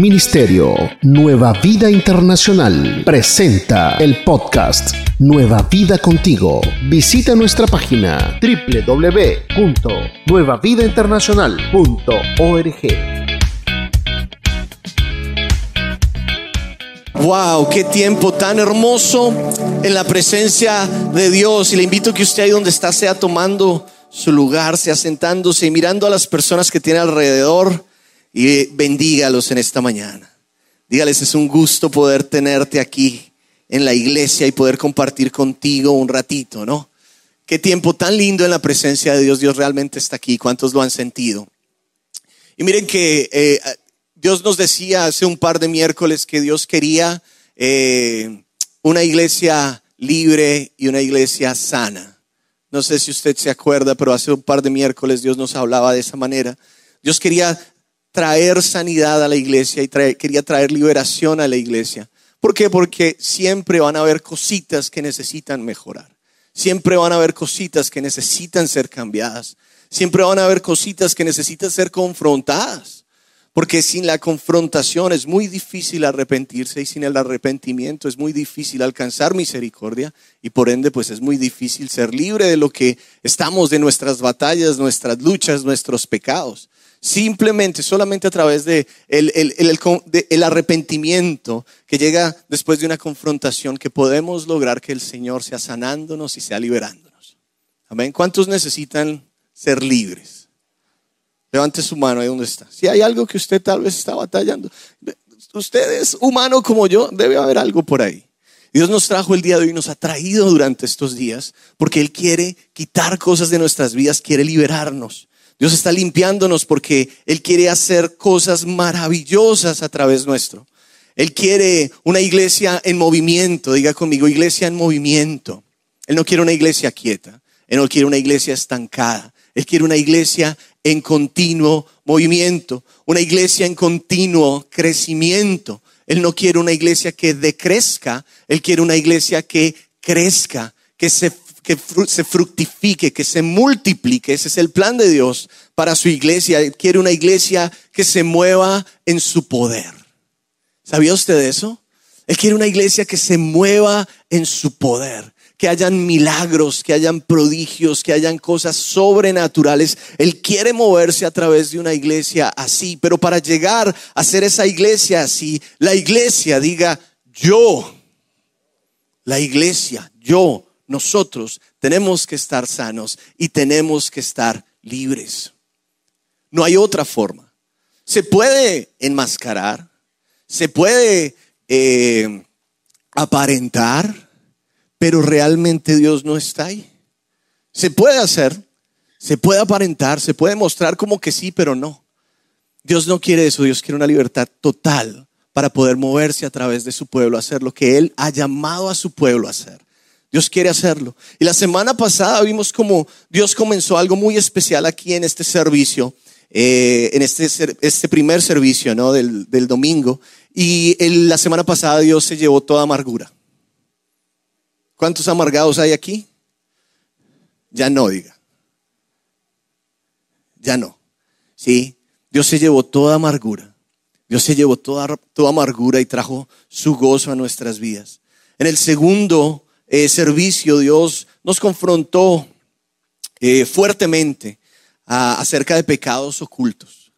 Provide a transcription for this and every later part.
Ministerio Nueva Vida Internacional presenta el podcast Nueva Vida Contigo. Visita nuestra página www.nuevavidainternacional.org. Wow, qué tiempo tan hermoso en la presencia de Dios. Y le invito a que usted ahí donde está sea tomando su lugar, sea sentándose y mirando a las personas que tiene alrededor y bendígalos en esta mañana. Dígales, es un gusto poder tenerte aquí en la iglesia y poder compartir contigo un ratito, ¿no? Qué tiempo tan lindo en la presencia de Dios. Dios realmente está aquí. ¿Cuántos lo han sentido? Y miren que eh, Dios nos decía hace un par de miércoles que Dios quería eh, una iglesia libre y una iglesia sana. No sé si usted se acuerda, pero hace un par de miércoles Dios nos hablaba de esa manera. Dios quería traer sanidad a la iglesia y quería traer liberación a la iglesia. ¿Por qué? Porque siempre van a haber cositas que necesitan mejorar. Siempre van a haber cositas que necesitan ser cambiadas. Siempre van a haber cositas que necesitan ser confrontadas. Porque sin la confrontación es muy difícil arrepentirse y sin el arrepentimiento es muy difícil alcanzar misericordia y por ende pues es muy difícil ser libre de lo que estamos, de nuestras batallas, nuestras luchas, nuestros pecados. Simplemente, solamente a través de el, arrepentimiento que llega después de una confrontación que podemos lograr que el Señor sea sanándonos y sea liberándonos. Amén. ¿Cuántos necesitan ser libres? Levante su mano ahí donde está. Si hay algo que usted tal vez está batallando, usted es humano como yo, debe haber algo por ahí. Dios nos trajo el día de hoy, nos ha traído durante estos días, porque Él quiere quitar cosas de nuestras vidas, quiere liberarnos. Dios está limpiándonos porque Él quiere hacer cosas maravillosas a través nuestro. Él quiere una iglesia en movimiento, diga conmigo, iglesia en movimiento. Él no quiere una iglesia quieta, Él no quiere una iglesia estancada, Él quiere una iglesia en continuo movimiento, una iglesia en continuo crecimiento. Él no quiere una iglesia que decrezca, Él quiere una iglesia que crezca, que se que se fructifique, que se multiplique. Ese es el plan de Dios para su iglesia. quiere una iglesia que se mueva en su poder. ¿Sabía usted eso? Él quiere una iglesia que se mueva en su poder, que hayan milagros, que hayan prodigios, que hayan cosas sobrenaturales. Él quiere moverse a través de una iglesia así, pero para llegar a ser esa iglesia así, la iglesia diga yo, la iglesia, yo nosotros tenemos que estar sanos y tenemos que estar libres. No hay otra forma. Se puede enmascarar, se puede eh, aparentar, pero realmente Dios no está ahí. Se puede hacer, se puede aparentar, se puede mostrar como que sí, pero no. Dios no quiere eso, Dios quiere una libertad total para poder moverse a través de su pueblo, hacer lo que Él ha llamado a su pueblo a hacer. Dios quiere hacerlo. Y la semana pasada vimos como Dios comenzó algo muy especial aquí en este servicio, eh, en este, este primer servicio ¿no? del, domingo. Y la semana pasada Dios se llevó toda amargura. ¿Cuántos amargados hay aquí? Ya no, diga. Ya no. Sí, Dios se llevó toda amargura. Dios se llevó toda, toda amargura y trajo su gozo a nuestras vidas. En el segundo eh, servicio, Dios nos confrontó eh, fuertemente acerca de pecados ocultos,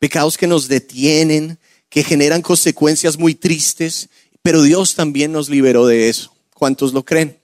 pecados que nos detienen, que generan consecuencias muy tristes, pero Dios también nos liberó de eso. ¿Cuántos lo creen?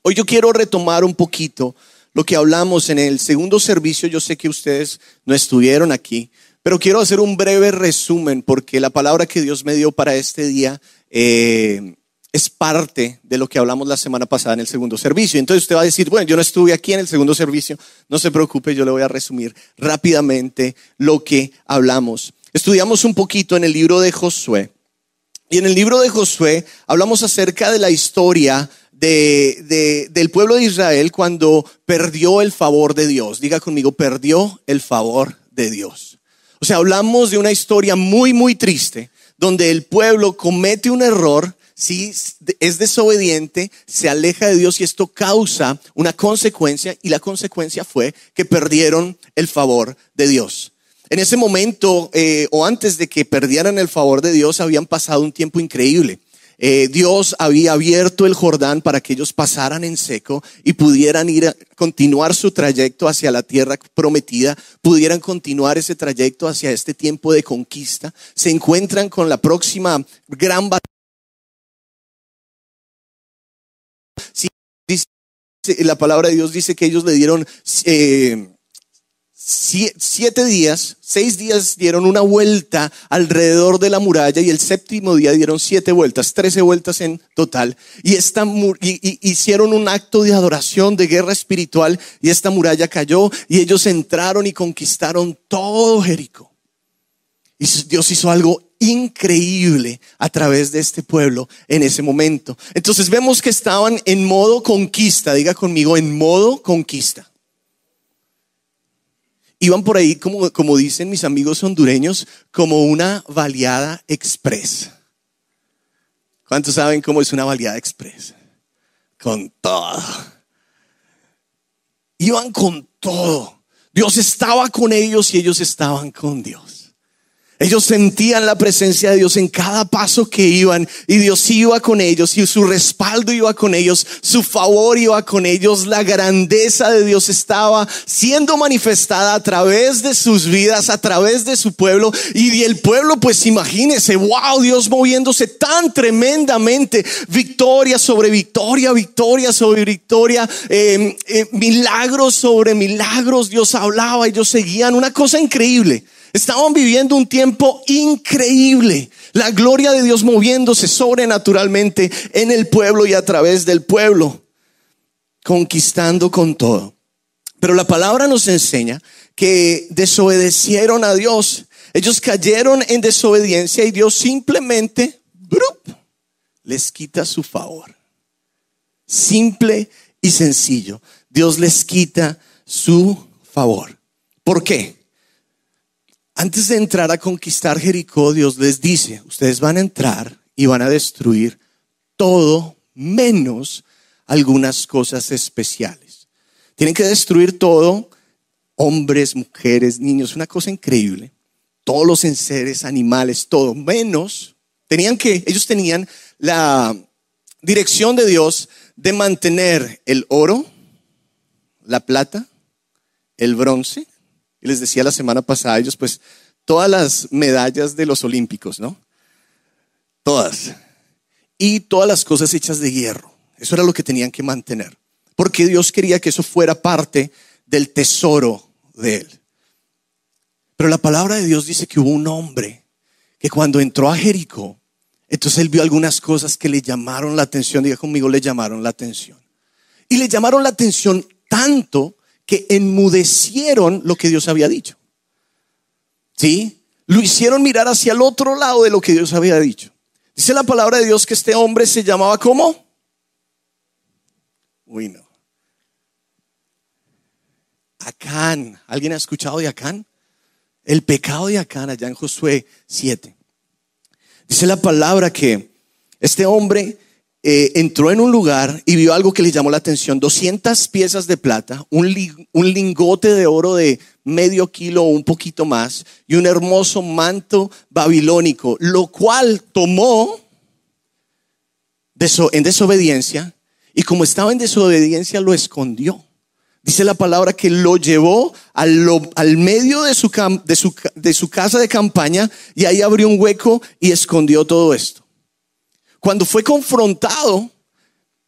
Hoy yo quiero retomar un poquito lo que hablamos en el segundo servicio. Yo sé que ustedes no estuvieron aquí, pero quiero hacer un breve resumen porque la palabra que Dios me dio para este día eh, es parte de lo que hablamos la semana pasada en el segundo servicio. Entonces usted va a decir, bueno, yo no estuve aquí en el segundo servicio, no se preocupe, yo le voy a resumir rápidamente lo que hablamos. Estudiamos un poquito en el libro de Josué. Y en el libro de Josué hablamos acerca de la historia de, del pueblo de Israel cuando perdió el favor de Dios. Diga conmigo, perdió el favor de Dios. O sea, hablamos de una historia muy, muy triste, donde el pueblo comete un error si es desobediente, se aleja de Dios y esto causa una consecuencia y la consecuencia fue que perdieron el favor de Dios. En ese momento, eh, o antes de que perdieran el favor de Dios, habían pasado un tiempo increíble. Eh, Dios había abierto el Jordán para que ellos pasaran en seco y pudieran ir a continuar su trayecto hacia la tierra prometida, pudieran continuar ese trayecto hacia este tiempo de conquista. Se encuentran con la próxima gran batalla. La palabra de Dios dice que ellos le dieron eh, siete días, seis días dieron una vuelta alrededor de la muralla y el séptimo día dieron siete vueltas, trece vueltas en total. Y, esta, hicieron un acto de adoración, de guerra espiritual y esta muralla cayó y ellos entraron y conquistaron todo Jericó. Y Dios hizo algo increíble a través de este pueblo en ese momento. Entonces vemos que estaban en modo conquista, diga conmigo, en modo conquista. Iban por ahí, como, como dicen mis amigos hondureños, como una baleada express. ¿Cuántos saben cómo es una baleada express? Con todo. Iban con todo. Dios estaba con ellos y ellos estaban con Dios. Ellos sentían la presencia de Dios en cada paso que iban y Dios iba con ellos y su respaldo iba con ellos, su favor iba con ellos, la grandeza de Dios estaba siendo manifestada a través de sus vidas, a través de su pueblo y el pueblo pues imagínese, wow, Dios moviéndose tan tremendamente, victoria sobre victoria, victoria sobre victoria, em, eh, milagros sobre milagros, Dios hablaba, ellos seguían, una cosa increíble. Estaban viviendo un tiempo increíble. La gloria de Dios moviéndose sobrenaturalmente en el pueblo y a través del pueblo, conquistando con todo. Pero la palabra nos enseña que desobedecieron a Dios. Ellos cayeron en desobediencia y Dios simplemente les quita su favor. Simple y sencillo. Dios les quita su favor. ¿Por qué? Antes de entrar a conquistar Jericó, Dios les dice, ustedes van a entrar y van a destruir todo menos algunas cosas especiales. Tienen que destruir todo, hombres, mujeres, niños, una cosa increíble. Todos los enseres, animales, todo, menos, tenían que, ellos tenían la dirección de Dios de mantener el oro, la plata, el bronce, y les decía la semana pasada, ellos pues todas las medallas de los olímpicos, ¿no? Todas. Y todas las cosas hechas de hierro. Eso era lo que tenían que mantener. Porque Dios quería que eso fuera parte del tesoro de él. Pero la palabra de Dios dice que hubo un hombre que cuando entró a Jericó, entonces él vio algunas cosas que le llamaron la atención. Diga conmigo, le llamaron la atención. Y le llamaron la atención tanto que enmudecieron lo que Dios había dicho. ¿Sí? Lo hicieron mirar hacia el otro lado de lo que Dios había dicho. Dice la palabra de Dios que este hombre se llamaba ¿cómo? Uy, no. Acán. ¿Alguien ha escuchado de Acán? El pecado de Acán allá en Josué 7. Dice la palabra que este hombre eh, entró en un lugar y vio algo que le llamó la atención, 200 piezas de plata, un, lingote de oro de medio kilo o un poquito más y un hermoso manto babilónico, lo cual tomó en desobediencia y como estaba en desobediencia lo escondió. Dice la palabra que lo llevó al, medio de su, de, su, de su casa de campaña y ahí abrió un hueco y escondió todo esto. Cuando fue confrontado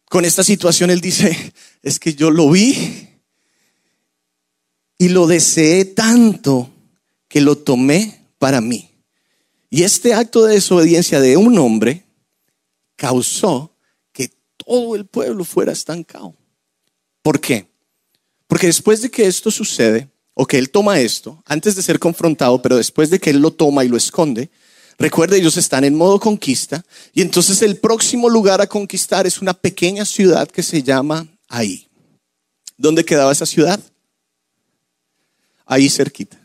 con esta situación, él dice, es que yo lo vi y lo deseé tanto que lo tomé para mí. Y este acto de desobediencia de un hombre causó que todo el pueblo fuera estancado. ¿Por qué? Porque después de que esto sucede, o que él toma esto, antes de ser confrontado, pero después de que él lo toma y lo esconde, Recuerde, ellos están en modo conquista y entonces el próximo lugar a conquistar es una pequeña ciudad que se llama Ahí. ¿Dónde quedaba esa ciudad? Ahí cerquita.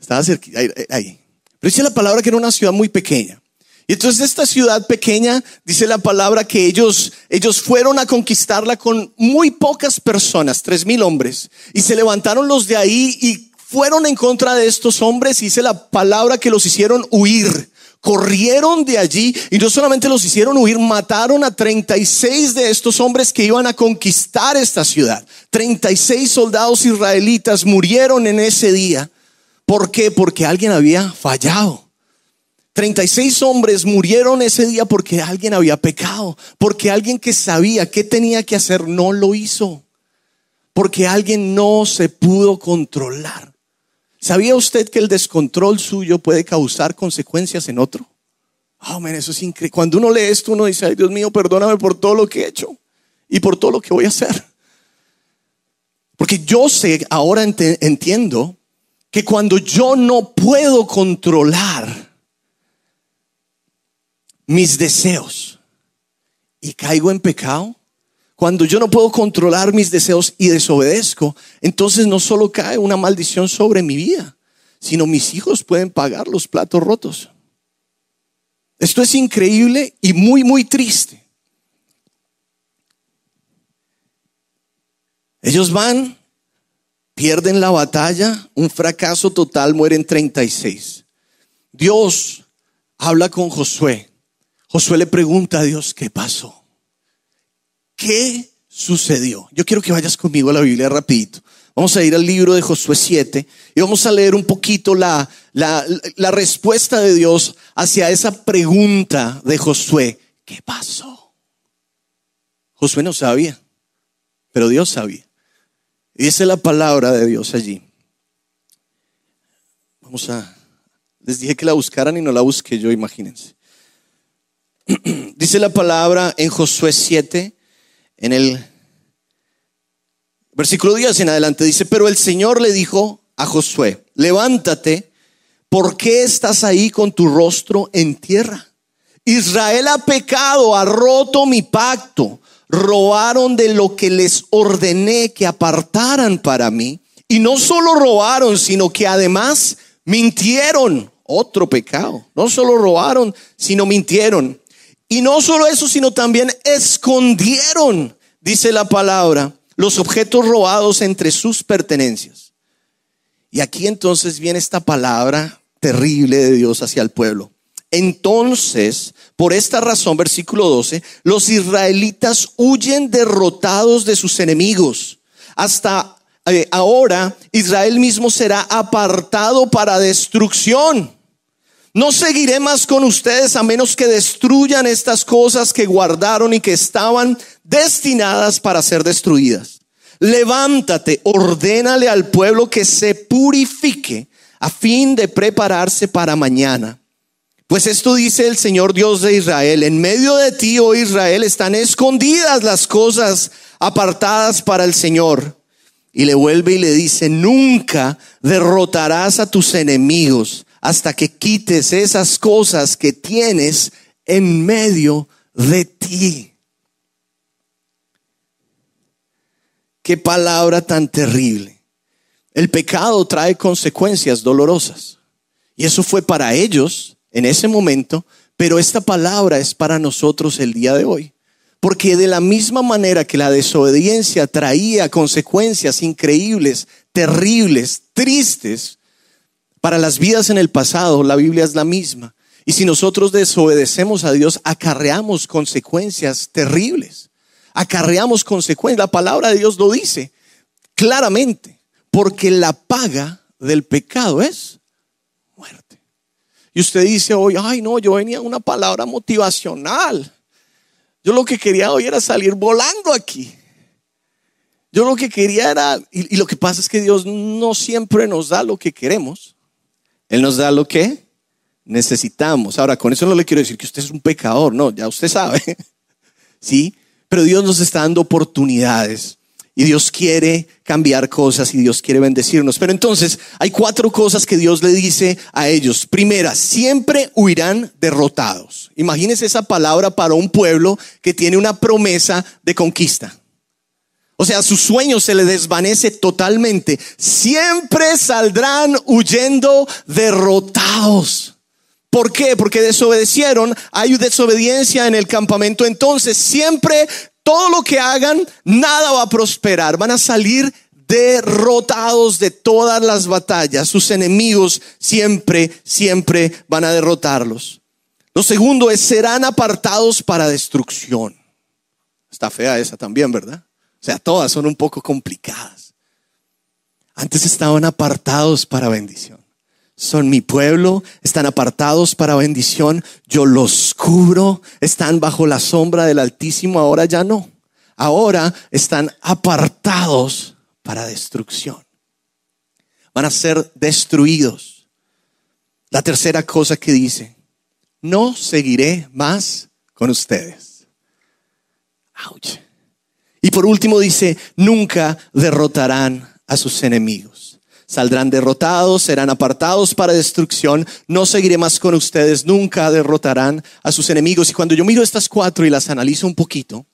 Estaba cerquita, ahí. Pero dice la palabra que era una ciudad muy pequeña. Y entonces esta ciudad pequeña, dice la palabra que ellos, ellos fueron a conquistarla con muy pocas personas, tres mil hombres. Y se levantaron los de ahí y fueron en contra de estos hombres, dice la palabra que los hicieron huir. Corrieron de allí y no solamente los hicieron huir, mataron a 36 de estos hombres que iban a conquistar esta ciudad. 36 soldados israelitas murieron en ese día. ¿Por qué? Porque alguien había fallado. 36 hombres murieron ese día porque alguien había pecado, porque alguien que sabía qué tenía que hacer no lo hizo, porque alguien no se pudo controlar. ¿Sabía usted que el descontrol suyo puede causar consecuencias en otro? Oh, eso es increíble. Cuando uno lee esto, uno dice, ay Dios mío, perdóname por todo lo que he hecho y por todo lo que voy a hacer. Porque yo sé, ahora entiendo, que cuando yo no puedo controlar mis deseos y caigo en pecado, cuando yo no puedo controlar mis deseos y desobedezco, entonces no solo cae una maldición sobre mi vida, sino mis hijos pueden pagar los platos rotos. Esto es increíble y muy, muy triste. Ellos van, pierden la batalla, un fracaso total, mueren 36. Dios habla con Josué. Josué le pregunta a Dios, ¿qué pasó? ¿Qué sucedió? Yo quiero que vayas conmigo a la Biblia rapidito. Vamos a ir al libro de Josué 7 y vamos a leer un poquito la, la, respuesta de Dios hacia esa pregunta de Josué. ¿Qué pasó? Josué no sabía, pero Dios sabía. Y dice la palabra de Dios allí. Vamos a... Les dije que la buscaran y no la busqué yo, imagínense. dice la palabra en Josué 7, en el versículo 10 en adelante dice, pero el Señor le dijo a Josué, levántate, ¿por qué estás ahí con tu rostro en tierra? Israel ha pecado, ha roto mi pacto, robaron de lo que les ordené que apartaran para mí. Y no solo robaron, sino que además mintieron. Otro pecado. No solo robaron, sino mintieron. Y no solo eso, sino también escondieron, dice la palabra, los objetos robados entre sus pertenencias. Y aquí entonces viene esta palabra terrible de Dios hacia el pueblo. Entonces, por esta razón, versículo 12, los israelitas huyen derrotados de sus enemigos. Hasta eh, ahora, Israel mismo será apartado para destrucción. No seguiré más con ustedes a menos que destruyan estas cosas que guardaron y que estaban destinadas para ser destruidas. Levántate, ordénale al pueblo que se purifique a fin de prepararse para mañana. Pues esto dice el Señor Dios de Israel, en medio de ti, oh Israel, están escondidas las cosas apartadas para el Señor. Y le vuelve y le dice, nunca derrotarás a tus enemigos hasta que quites esas cosas que tienes en medio de ti. Qué palabra tan terrible. El pecado trae consecuencias dolorosas. Y eso fue para ellos en ese momento, pero esta palabra es para nosotros el día de hoy. Porque de la misma manera que la desobediencia traía consecuencias increíbles, terribles, tristes, para las vidas en el pasado, la Biblia es la misma. Y si nosotros desobedecemos a Dios, acarreamos consecuencias terribles. Acarreamos consecuencias. La palabra de Dios lo dice claramente. Porque la paga del pecado es muerte. Y usted dice hoy, ay no, yo venía una palabra motivacional. Yo lo que quería hoy era salir volando aquí. Yo lo que quería era, y, y lo que pasa es que Dios no siempre nos da lo que queremos él nos da lo que necesitamos. Ahora, con eso no le quiero decir que usted es un pecador, no, ya usted sabe. ¿Sí? Pero Dios nos está dando oportunidades. Y Dios quiere cambiar cosas y Dios quiere bendecirnos. Pero entonces hay cuatro cosas que Dios le dice a ellos. Primera, siempre huirán derrotados. Imagínense esa palabra para un pueblo que tiene una promesa de conquista. O sea, su sueño se le desvanece totalmente. Siempre saldrán huyendo derrotados. ¿Por qué? Porque desobedecieron. Hay desobediencia en el campamento. Entonces, siempre todo lo que hagan, nada va a prosperar. Van a salir derrotados de todas las batallas. Sus enemigos siempre, siempre van a derrotarlos. Lo segundo es, serán apartados para destrucción. Está fea esa también, ¿verdad? Sea, todas son un poco complicadas. Antes estaban apartados para bendición. Son mi pueblo, están apartados para bendición. Yo los cubro, están bajo la sombra del Altísimo, ahora ya no. Ahora están apartados para destrucción. Van a ser destruidos. La tercera cosa que dice, no seguiré más con ustedes. Y por último dice, nunca derrotarán a sus enemigos. Saldrán derrotados, serán apartados para destrucción. No seguiré más con ustedes, nunca derrotarán a sus enemigos. Y cuando yo miro estas cuatro y las analizo un poquito,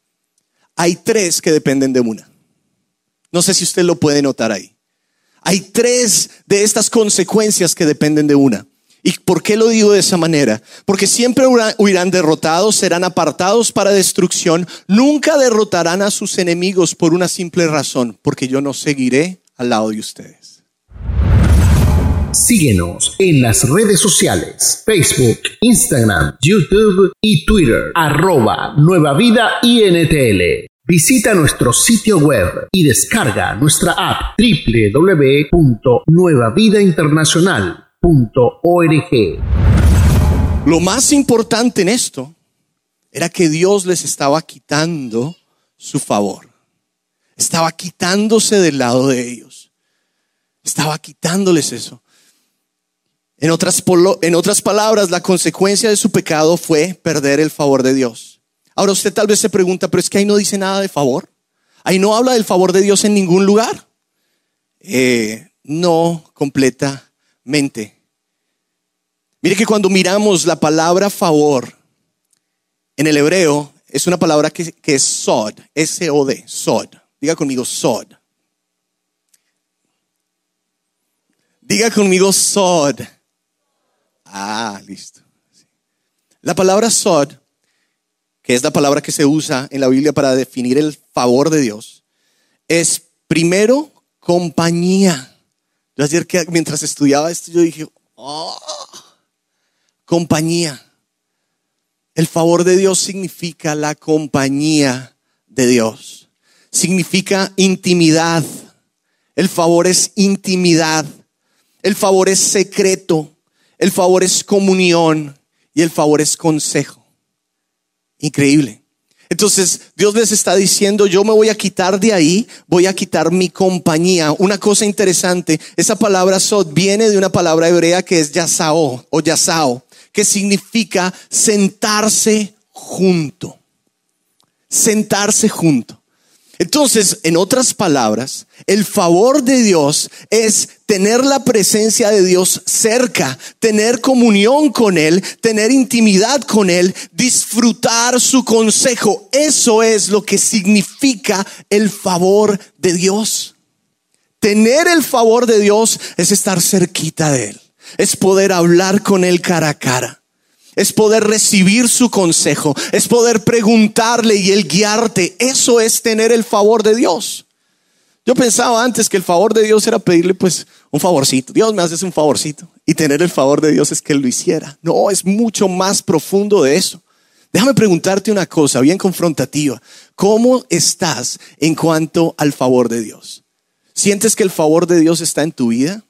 hay tres que dependen de una. No sé si usted lo puede notar ahí. Hay tres de estas consecuencias que dependen de una. ¿Y por qué lo digo de esa manera? Porque siempre huirán derrotados, serán apartados para destrucción, nunca derrotarán a sus enemigos por una simple razón, porque yo no seguiré al lado de ustedes. Síguenos en las redes sociales, Facebook, Instagram, YouTube y Twitter, arroba Nueva Vida INTL. Visita nuestro sitio web y descarga nuestra app lo más importante en esto era que Dios les estaba quitando su favor. Estaba quitándose del lado de ellos. Estaba quitándoles eso. En otras, en otras palabras, la consecuencia de su pecado fue perder el favor de Dios. Ahora usted tal vez se pregunta, pero es que ahí no dice nada de favor. Ahí no habla del favor de Dios en ningún lugar. Eh, no completa mente. Mire que cuando miramos la palabra favor en el hebreo, es una palabra que, es sod, S-O-D, sod. Diga conmigo sod. Diga conmigo sod. Ah, listo. La palabra sod, que es la palabra que se usa en la Biblia para definir el favor de Dios, es primero compañía. Yo ayer que mientras estudiaba esto, yo dije, oh, compañía. El favor de Dios significa la compañía de Dios. Significa intimidad. El favor es intimidad. El favor es secreto. El favor es comunión. Y el favor es consejo. Increíble. Entonces Dios les está diciendo, yo me voy a quitar de ahí, voy a quitar mi compañía. Una cosa interesante, esa palabra sod viene de una palabra hebrea que es yasao o yasao, que significa sentarse junto. Sentarse junto. Entonces, en otras palabras, el favor de Dios es tener la presencia de Dios cerca, tener comunión con Él, tener intimidad con Él, disfrutar su consejo. Eso es lo que significa el favor de Dios. Tener el favor de Dios es estar cerquita de Él, es poder hablar con Él cara a cara es poder recibir su consejo, es poder preguntarle y él guiarte. Eso es tener el favor de Dios. Yo pensaba antes que el favor de Dios era pedirle pues un favorcito. Dios me haces un favorcito. Y tener el favor de Dios es que Él lo hiciera. No, es mucho más profundo de eso. Déjame preguntarte una cosa bien confrontativa. ¿Cómo estás en cuanto al favor de Dios? ¿Sientes que el favor de Dios está en tu vida?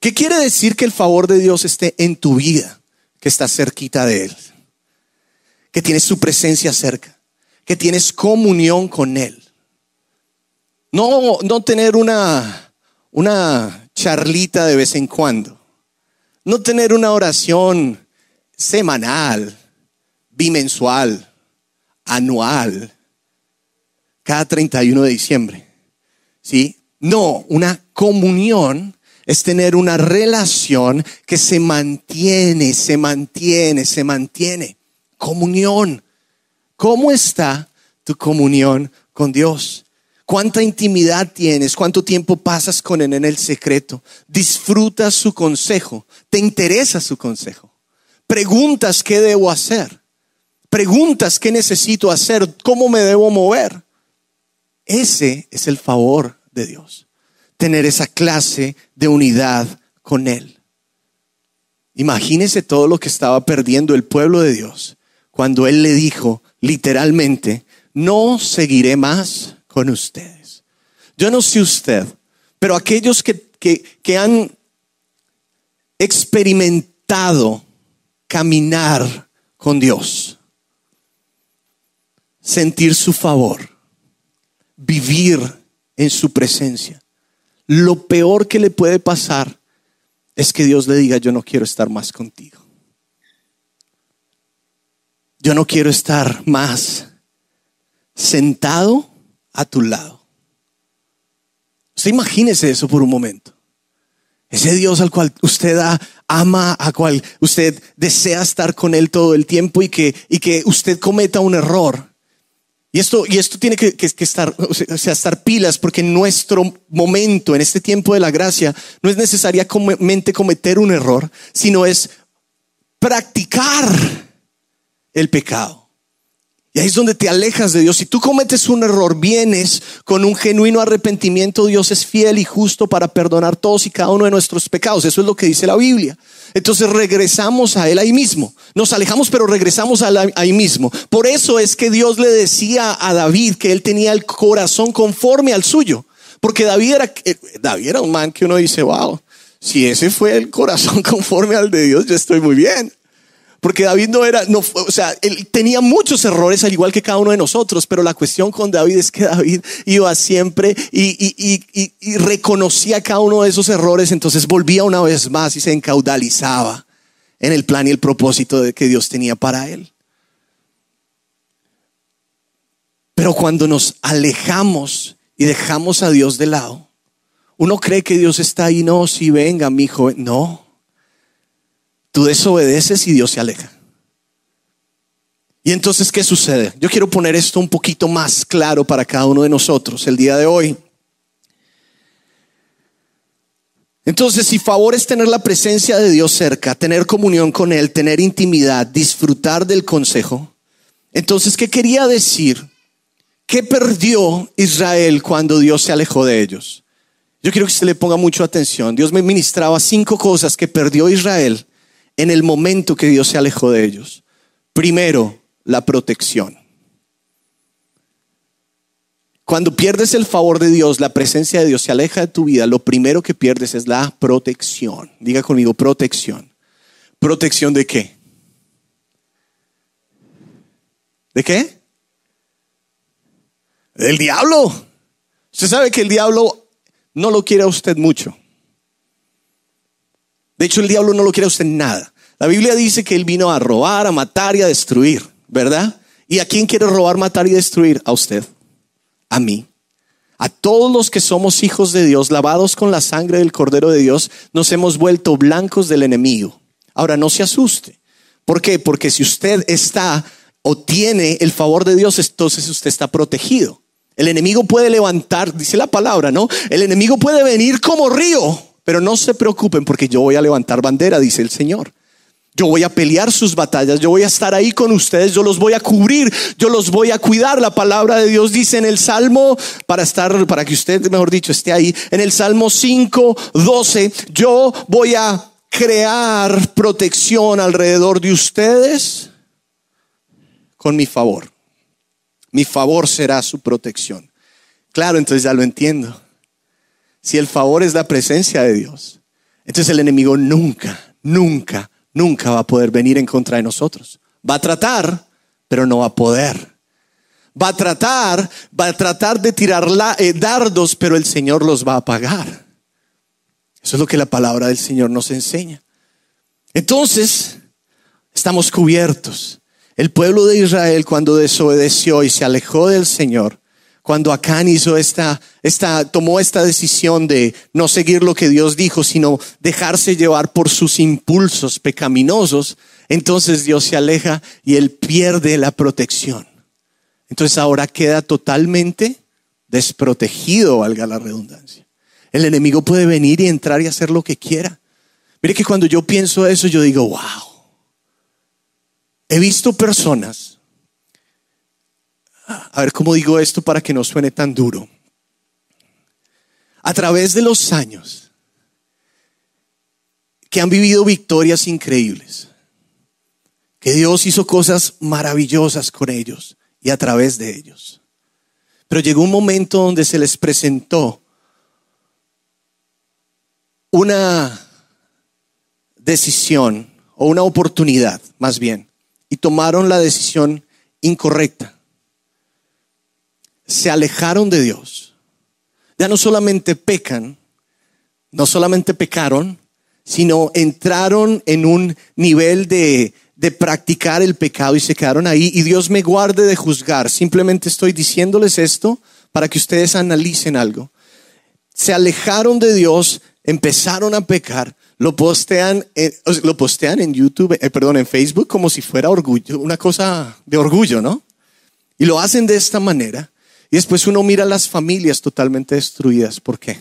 ¿Qué quiere decir que el favor de Dios esté en tu vida? que estás cerquita de Él, que tienes su presencia cerca, que tienes comunión con Él. No, no tener una, una charlita de vez en cuando, no tener una oración semanal, bimensual, anual, cada 31 de diciembre. ¿Sí? No, una comunión es tener una relación que se mantiene, se mantiene, se mantiene. Comunión. ¿Cómo está tu comunión con Dios? ¿Cuánta intimidad tienes? ¿Cuánto tiempo pasas con Él en el secreto? ¿Disfrutas su consejo? ¿Te interesa su consejo? ¿Preguntas qué debo hacer? ¿Preguntas qué necesito hacer? ¿Cómo me debo mover? Ese es el favor de Dios tener esa clase de unidad con Él. Imagínese todo lo que estaba perdiendo el pueblo de Dios cuando Él le dijo literalmente, no seguiré más con ustedes. Yo no sé usted, pero aquellos que, que han experimentado caminar con Dios, sentir su favor, vivir en su presencia. Lo peor que le puede pasar es que Dios le diga, yo no quiero estar más contigo. Yo no quiero estar más sentado a tu lado. Usted imagínese eso por un momento. Ese Dios al cual usted ama, a cual usted desea estar con Él todo el tiempo y que, y que usted cometa un error. Y esto, y esto tiene que, estar, o sea, estar pilas, porque en nuestro momento, en este tiempo de la gracia, no es necesariamente cometer un error, sino es practicar el pecado. Y ahí es donde te alejas de Dios. Si tú cometes un error, vienes con un genuino arrepentimiento, Dios es fiel y justo para perdonar todos y cada uno de nuestros pecados. Eso es lo que dice la Biblia. Entonces regresamos a Él ahí mismo. Nos alejamos, pero regresamos a ahí mismo. Por eso es que Dios le decía a David que él tenía el corazón conforme al suyo. Porque David era, eh, David era un man que uno dice, wow, si ese fue el corazón conforme al de Dios, yo estoy muy bien. Porque David no era, no, o sea, él tenía muchos errores al igual que cada uno de nosotros, pero la cuestión con David es que David iba siempre y, reconocía cada uno de esos errores, entonces volvía una vez más y se encaudalizaba en el plan y el propósito de que Dios tenía para él. Pero cuando nos alejamos y dejamos a Dios de lado, uno cree que Dios está ahí, no, si venga, mi hijo, no. Tú desobedeces y Dios se aleja. Y entonces, ¿qué sucede? Yo quiero poner esto un poquito más claro para cada uno de nosotros el día de hoy. Entonces, si favor es tener la presencia de Dios cerca, tener comunión con Él, tener intimidad, disfrutar del consejo, entonces, ¿qué quería decir? ¿Qué perdió Israel cuando Dios se alejó de ellos? Yo quiero que usted le ponga mucho atención. Dios me ministraba cinco cosas que perdió Israel en el momento que Dios se alejó de ellos. Primero, la protección. Cuando pierdes el favor de Dios, la presencia de Dios se aleja de tu vida, lo primero que pierdes es la protección. Diga conmigo, protección. ¿Protección de qué? ¿De qué? Del diablo. Usted sabe que el diablo no lo quiere a usted mucho. De hecho, el diablo no lo quiere a usted nada. La Biblia dice que él vino a robar, a matar y a destruir, ¿verdad? ¿Y a quién quiere robar, matar y destruir? A usted, a mí. A todos los que somos hijos de Dios, lavados con la sangre del Cordero de Dios, nos hemos vuelto blancos del enemigo. Ahora, no se asuste. ¿Por qué? Porque si usted está o tiene el favor de Dios, entonces usted está protegido. El enemigo puede levantar, dice la palabra, ¿no? El enemigo puede venir como río pero no se preocupen porque yo voy a levantar bandera, dice el Señor. Yo voy a pelear sus batallas, yo voy a estar ahí con ustedes, yo los voy a cubrir, yo los voy a cuidar. La palabra de Dios dice en el Salmo, para estar, para que usted, mejor dicho, esté ahí, en el Salmo 5, 12, yo voy a crear protección alrededor de ustedes con mi favor. Mi favor será su protección. Claro, entonces ya lo entiendo si el favor es la presencia de Dios, entonces el enemigo nunca, nunca, nunca va a poder venir en contra de nosotros. Va a tratar, pero no va a poder. Va a tratar, va a tratar de tirar eh, dardos, pero el Señor los va a apagar. Eso es lo que la palabra del Señor nos enseña. Entonces, estamos cubiertos. El pueblo de Israel cuando desobedeció y se alejó del Señor, cuando Acán hizo esta, esta, tomó esta decisión de no seguir lo que Dios dijo, sino dejarse llevar por sus impulsos pecaminosos, entonces Dios se aleja y él pierde la protección. Entonces ahora queda totalmente desprotegido, valga la redundancia. El enemigo puede venir y entrar y hacer lo que quiera. Mire que cuando yo pienso eso, yo digo, wow. He visto personas a ver cómo digo esto para que no suene tan duro. a través de los años que han vivido victorias increíbles, que Dios hizo cosas maravillosas con ellos y a través de ellos. Pero llegó un momento donde se les presentó una decisión o una oportunidad, más bien, y tomaron la decisión incorrecta. Se alejaron de Dios. Ya no solamente pecan, no solamente pecaron, sino entraron en un nivel de, de practicar el pecado y se quedaron ahí. Y Dios me guarde de juzgar. Simplemente estoy diciéndoles esto para que ustedes analicen algo. Se alejaron de Dios, empezaron a pecar, lo postean, lo postean en YouTube, eh, perdón, en Facebook como si fuera orgullo, una cosa de orgullo, ¿no? Y lo hacen de esta manera. Y después uno mira las familias totalmente destruidas. ¿Por qué?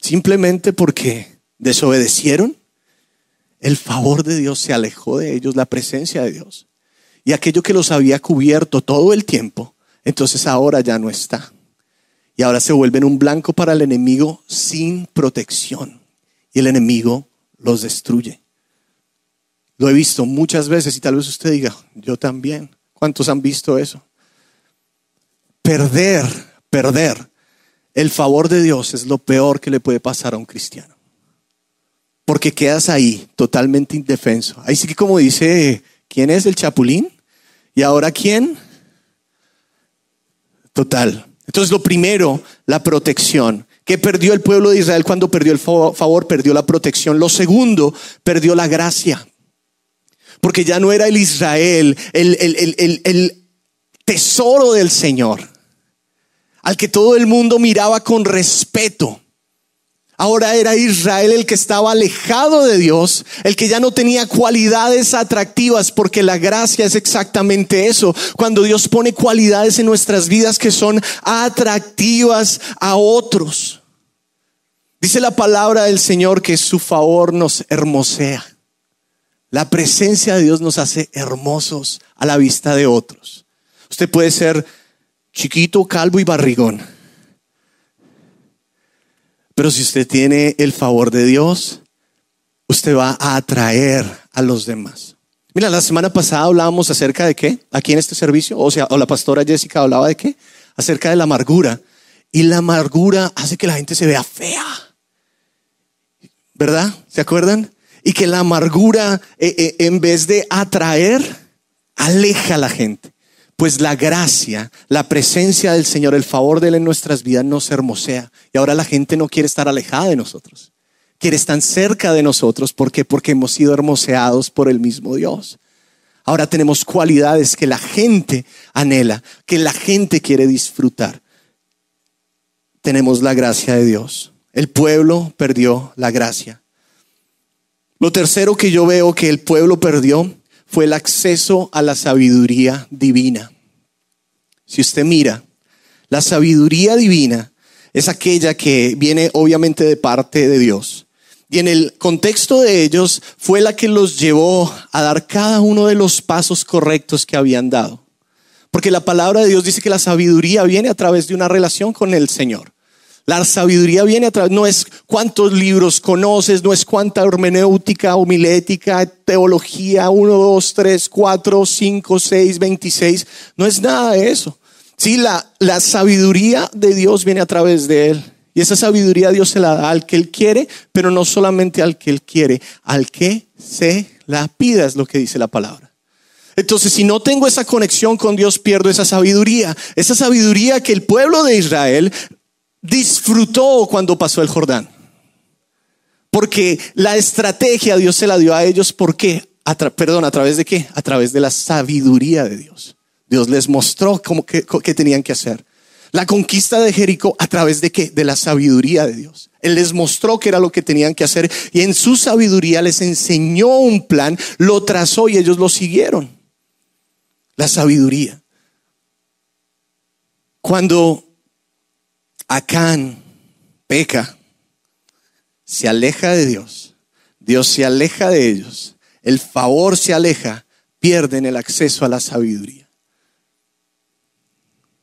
Simplemente porque desobedecieron. El favor de Dios se alejó de ellos, la presencia de Dios. Y aquello que los había cubierto todo el tiempo, entonces ahora ya no está. Y ahora se vuelven un blanco para el enemigo sin protección. Y el enemigo los destruye. Lo he visto muchas veces y tal vez usted diga, yo también. ¿Cuántos han visto eso? Perder, perder el favor de Dios es lo peor que le puede pasar a un cristiano. Porque quedas ahí totalmente indefenso. Ahí sí que como dice, ¿quién es el chapulín? ¿Y ahora quién? Total, entonces lo primero, la protección. ¿Qué perdió el pueblo de Israel cuando perdió el favor? Perdió la protección. Lo segundo, perdió la gracia. Porque ya no era el Israel, el, el tesoro del Señor, al que todo el mundo miraba con respeto. Ahora era Israel el que estaba alejado de Dios, el que ya no tenía cualidades atractivas, porque la gracia es exactamente eso. Cuando Dios pone cualidades en nuestras vidas que son atractivas a otros. Dice la palabra del Señor que su favor nos hermosea. La presencia de Dios nos hace hermosos a la vista de otros. Usted puede ser chiquito, calvo y barrigón pero si usted tiene el favor de Dios, usted va a atraer a los demás. Mira, la semana pasada hablábamos acerca de qué, aquí en este servicio, o sea, o la pastora Jessica hablaba de qué, acerca de la amargura. Y la amargura hace que la gente se vea fea. ¿Verdad? ¿Se acuerdan? Y que la amargura, eh, eh, en vez de atraer, aleja a la gente. Pues la gracia, la presencia del Señor, el favor de Él en nuestras vidas nos hermosea. Y ahora la gente no quiere estar alejada de nosotros. Quiere estar cerca de nosotros. ¿Por qué? Porque hemos sido hermoseados por el mismo Dios. Ahora tenemos cualidades que la gente anhela, que la gente quiere disfrutar. Tenemos la gracia de Dios. El pueblo perdió la gracia. Lo tercero que yo veo que el pueblo perdió fue el acceso a la sabiduría divina. Si usted mira, la sabiduría divina es aquella que viene obviamente de parte de Dios. Y en el contexto de ellos fue la que los llevó a dar cada uno de los pasos correctos que habían dado. Porque la palabra de Dios dice que la sabiduría viene a través de una relación con el Señor. La sabiduría viene a través, no es cuántos libros conoces, no es cuánta hermenéutica, homilética, teología, 1, 2, 3, 4, 5, 6, 26. No es nada de eso. Sí, la, la sabiduría de Dios viene a través de Él. Y esa sabiduría Dios se la da al que Él quiere, pero no solamente al que Él quiere, al que se la pida, es lo que dice la palabra. Entonces, si no tengo esa conexión con Dios, pierdo esa sabiduría. Esa sabiduría que el pueblo de Israel disfrutó cuando pasó el Jordán. Porque la estrategia Dios se la dio a ellos. ¿Por qué? perdón, ¿a través de qué? A través de la sabiduría de Dios. Dios les mostró cómo que, qué tenían que hacer. La conquista de Jericó, ¿a través de qué? De la sabiduría de Dios. Él les mostró qué era lo que tenían que hacer y en su sabiduría les enseñó un plan, lo trazó y ellos lo siguieron. La sabiduría. Cuando Acán peca, se aleja de Dios, Dios se aleja de ellos, el favor se aleja, pierden el acceso a la sabiduría.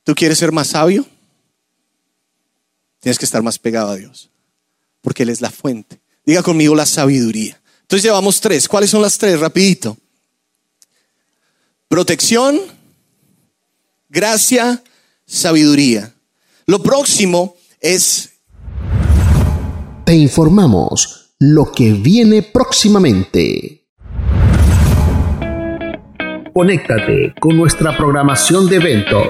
¿Tú quieres ser más sabio? tienes que estar más pegado a Dios, porque Él es la fuente. Diga conmigo la sabiduría. Entonces llevamos tres. ¿Cuáles son las tres? Rapidito. Protección, gracia, sabiduría. Lo próximo es... Te informamos lo que viene próximamente. Conéctate con nuestra programación de eventos.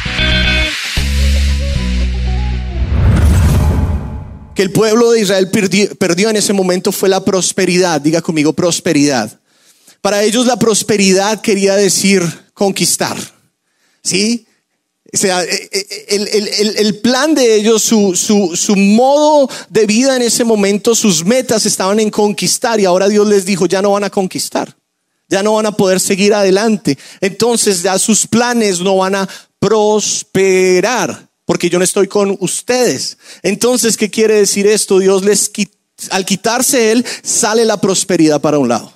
Que el pueblo de Israel perdió, en ese momento fue la prosperidad. Diga conmigo, prosperidad. Para ellos la prosperidad quería decir conquistar. ¿Sí? O sea, e, e, el, plan de ellos, su, su, modo de vida en ese momento, sus metas estaban en conquistar y ahora Dios les dijo, ya no van a conquistar, ya no van a poder seguir adelante. Entonces ya sus planes no van a prosperar porque yo no estoy con ustedes. Entonces, ¿qué quiere decir esto? Dios les al quitarse él, sale la prosperidad para un lado.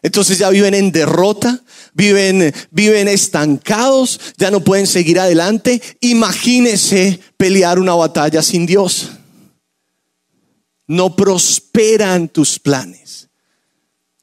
Entonces ya viven en derrota, viven, viven estancados, ya no pueden seguir adelante. Imagínese pelear una batalla sin Dios. No prosperan tus planes.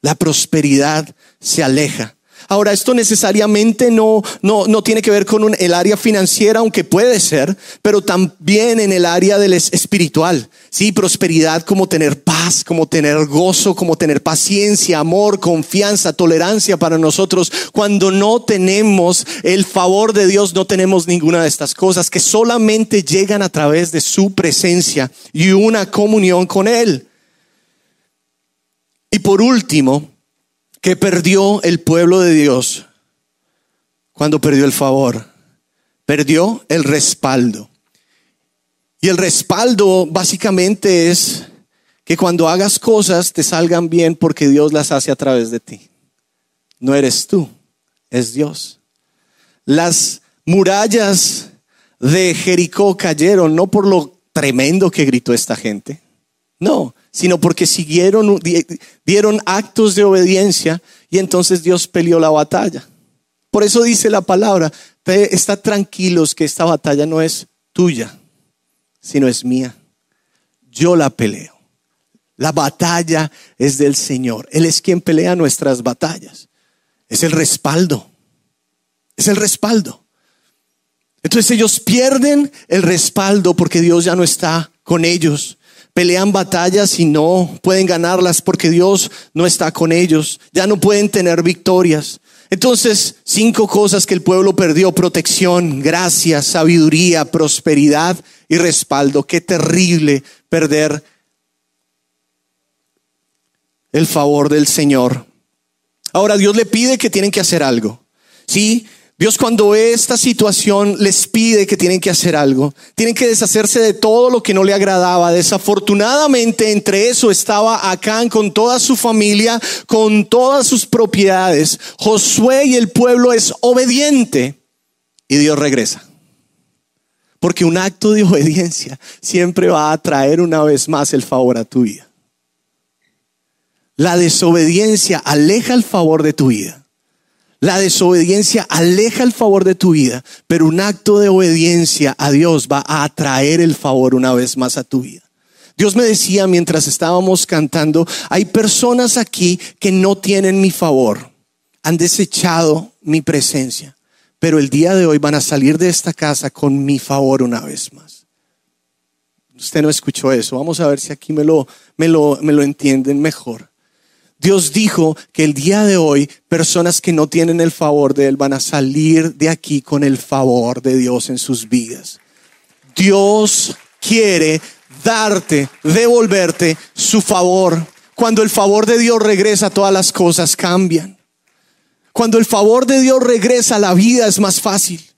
La prosperidad se aleja. Ahora, esto necesariamente no, no, no tiene que ver con el área financiera, aunque puede ser, pero también en el área del espiritual. Sí, prosperidad como tener paz, como tener gozo, como tener paciencia, amor, confianza, tolerancia para nosotros. Cuando no tenemos el favor de Dios, no tenemos ninguna de estas cosas que solamente llegan a través de su presencia y una comunión con Él. Y por último, que perdió el pueblo de Dios cuando perdió el favor? Perdió el respaldo. Y el respaldo básicamente es que cuando hagas cosas te salgan bien porque Dios las hace a través de ti. No eres tú, es Dios. Las murallas de Jericó cayeron no por lo tremendo que gritó esta gente, no, sino porque siguieron, dieron actos de obediencia y entonces Dios peleó la batalla. Por eso dice la palabra, está tranquilos que esta batalla no es tuya, sino es mía. Yo la peleo. La batalla es del Señor. Él es quien pelea nuestras batallas. Es el respaldo. Es el respaldo. Entonces ellos pierden el respaldo porque Dios ya no está con ellos pelean batallas y no pueden ganarlas porque Dios no está con ellos, ya no pueden tener victorias. Entonces, cinco cosas que el pueblo perdió, protección, gracia, sabiduría, prosperidad y respaldo. Qué terrible perder el favor del Señor. Ahora Dios le pide que tienen que hacer algo. Sí, Dios cuando esta situación les pide que tienen que hacer algo. Tienen que deshacerse de todo lo que no le agradaba. Desafortunadamente entre eso estaba Acán con toda su familia, con todas sus propiedades. Josué y el pueblo es obediente y Dios regresa. Porque un acto de obediencia siempre va a traer una vez más el favor a tu vida. La desobediencia aleja el favor de tu vida. La desobediencia aleja el favor de tu vida, pero un acto de obediencia a Dios va a atraer el favor una vez más a tu vida. Dios me decía mientras estábamos cantando, hay personas aquí que no tienen mi favor, han desechado mi presencia, pero el día de hoy van a salir de esta casa con mi favor una vez más. Usted no escuchó eso, vamos a ver si aquí me lo, me lo, me lo entienden mejor. Dios dijo que el día de hoy personas que no tienen el favor de Él van a salir de aquí con el favor de Dios en sus vidas. Dios quiere darte, devolverte su favor. Cuando el favor de Dios regresa, todas las cosas cambian. Cuando el favor de Dios regresa, la vida es más fácil.